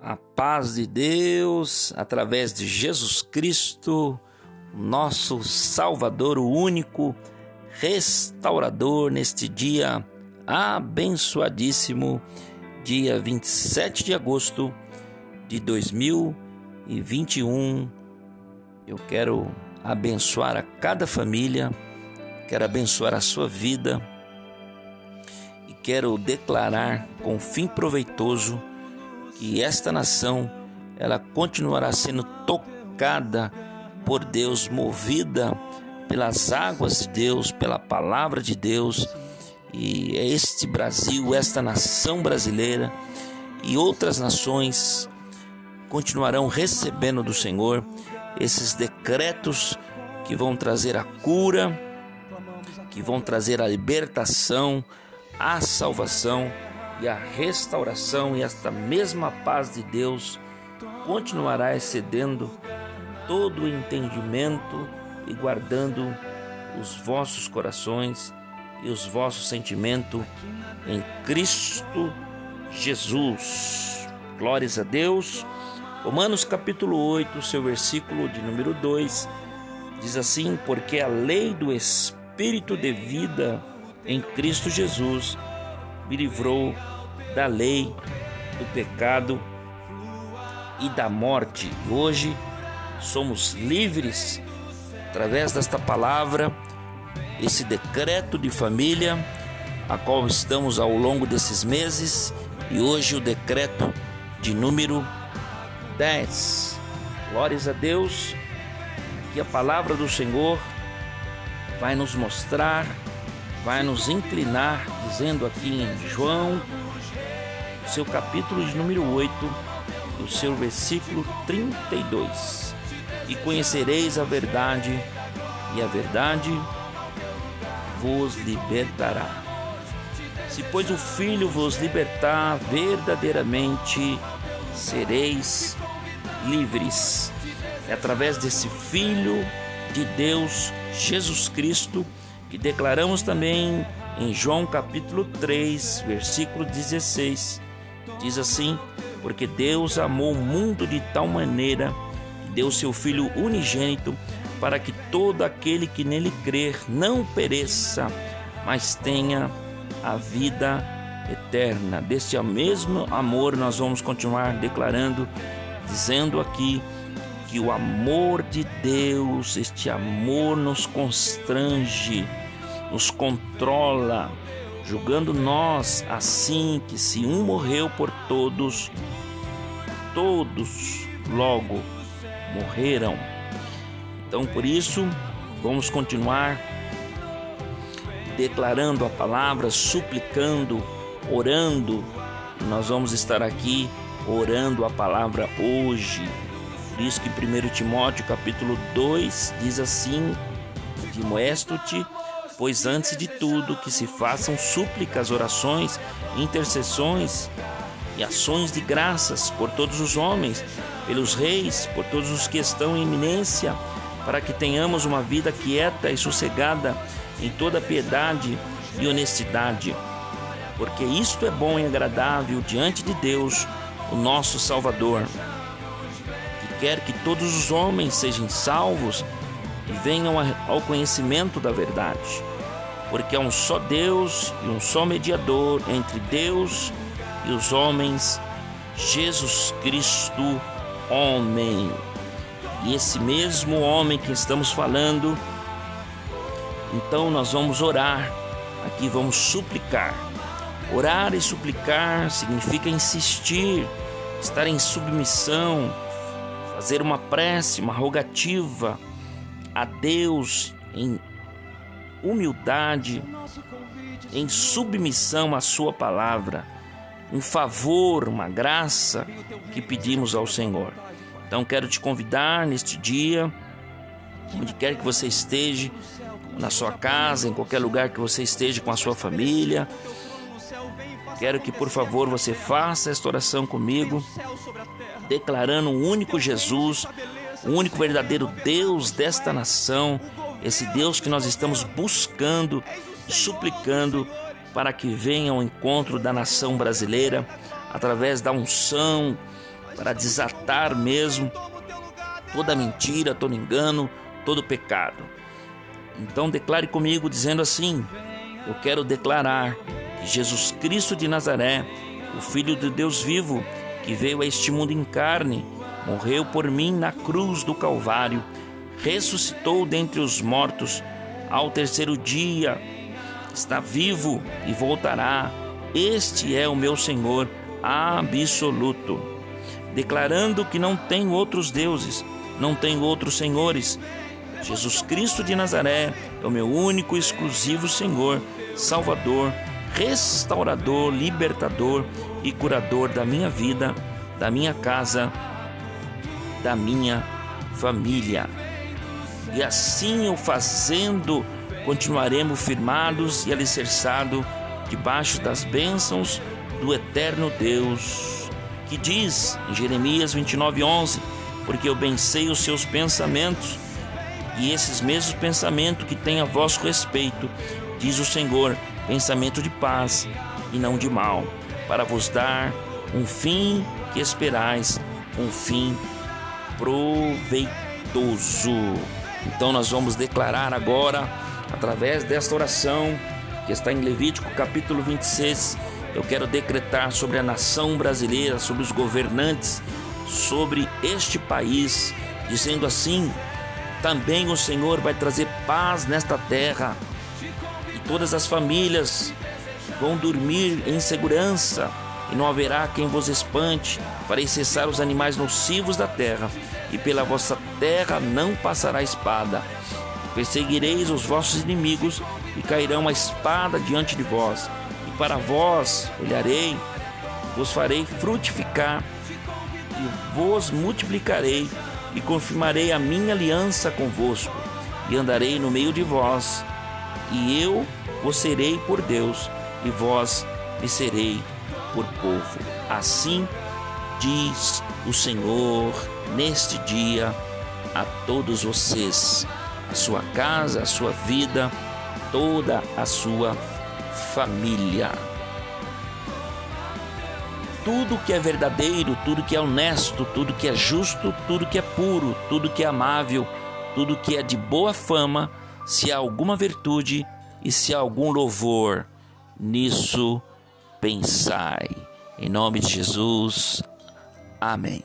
A paz de Deus, através de Jesus Cristo, nosso Salvador, o único restaurador, neste dia abençoadíssimo, dia 27 de agosto de 2021. Eu quero abençoar a cada família, quero abençoar a sua vida e quero declarar com fim proveitoso que esta nação ela continuará sendo tocada por Deus, movida pelas águas de Deus, pela palavra de Deus. E é este Brasil, esta nação brasileira e outras nações continuarão recebendo do Senhor esses decretos que vão trazer a cura, que vão trazer a libertação, a salvação e a restauração, e esta mesma paz de Deus continuará excedendo todo o entendimento e guardando os vossos corações e os vossos sentimentos em Cristo Jesus. Glórias a Deus. Romanos capítulo 8, seu versículo de número 2, diz assim: Porque a lei do Espírito de vida em Cristo Jesus me livrou da lei, do pecado e da morte. Hoje somos livres através desta palavra, esse decreto de família, a qual estamos ao longo desses meses, e hoje o decreto de número 10. Glórias a Deus, que a palavra do Senhor vai nos mostrar vai nos inclinar, dizendo aqui em João, seu capítulo de número 8, o seu versículo 32. E conhecereis a verdade, e a verdade vos libertará. Se, pois, o Filho vos libertar, verdadeiramente sereis livres. É através desse Filho de Deus, Jesus Cristo, que declaramos também em João capítulo 3, versículo 16. Diz assim: Porque Deus amou o mundo de tal maneira que deu seu Filho unigênito, para que todo aquele que nele crer não pereça, mas tenha a vida eterna. Deste mesmo amor nós vamos continuar declarando, dizendo aqui que o amor de Deus, este amor nos constrange, nos controla, julgando nós assim que se um morreu por todos, todos logo morreram. Então por isso, vamos continuar declarando a palavra, suplicando, orando. Nós vamos estar aqui orando a palavra hoje diz que 1 Timóteo capítulo 2 diz assim: Dimoesto-te, pois antes de tudo que se façam súplicas, orações, intercessões e ações de graças por todos os homens, pelos reis, por todos os que estão em eminência, para que tenhamos uma vida quieta e sossegada em toda piedade e honestidade. Porque isto é bom e agradável diante de Deus, o nosso Salvador quer que todos os homens sejam salvos e venham ao conhecimento da verdade. Porque há um só Deus e um só mediador entre Deus e os homens, Jesus Cristo, homem. E esse mesmo homem que estamos falando, então nós vamos orar, aqui vamos suplicar. Orar e suplicar significa insistir, estar em submissão, fazer uma prece, uma rogativa a Deus em humildade, em submissão à Sua palavra, um favor, uma graça que pedimos ao Senhor. Então quero te convidar neste dia, onde quer que você esteja, na sua casa, em qualquer lugar que você esteja com a sua família, quero que por favor você faça esta oração comigo declarando o único Jesus, o único verdadeiro Deus desta nação, esse Deus que nós estamos buscando, suplicando para que venha ao encontro da nação brasileira através da unção, para desatar mesmo toda mentira, todo engano, todo pecado. Então declare comigo dizendo assim: Eu quero declarar Jesus Cristo de Nazaré, o Filho de Deus vivo, que veio a este mundo em carne, morreu por mim na cruz do Calvário, ressuscitou dentre os mortos ao terceiro dia, está vivo e voltará. Este é o meu Senhor absoluto, declarando que não tem outros deuses, não tem outros senhores. Jesus Cristo de Nazaré é o meu único e exclusivo Senhor, Salvador, restaurador, libertador e curador da minha vida, da minha casa, da minha família. E assim o fazendo, continuaremos firmados e alicerçados debaixo das bênçãos do eterno Deus, que diz em Jeremias 29:11, porque eu bem sei os seus pensamentos, e esses mesmos pensamentos que têm a vosso respeito, diz o Senhor, pensamento de paz e não de mal, para vos dar um fim que esperais, um fim proveitoso. Então nós vamos declarar agora, através desta oração que está em Levítico capítulo 26, eu quero decretar sobre a nação brasileira, sobre os governantes, sobre este país, dizendo assim: também o Senhor vai trazer paz nesta terra e todas as famílias vão dormir em segurança e não haverá quem vos espante. Farei cessar os animais nocivos da terra e pela vossa terra não passará espada. Perseguireis os vossos inimigos e cairão a espada diante de vós para vós olharei, vos farei frutificar e vos multiplicarei e confirmarei a minha aliança convosco e andarei no meio de vós e eu vos serei por Deus e vós me serei por povo. Assim diz o Senhor neste dia a todos vocês, a sua casa, a sua vida, toda a sua família. Tudo que é verdadeiro, tudo que é honesto, tudo que é justo, tudo que é puro, tudo que é amável, tudo que é de boa fama, se há alguma virtude e se há algum louvor, nisso pensai. Em nome de Jesus. Amém.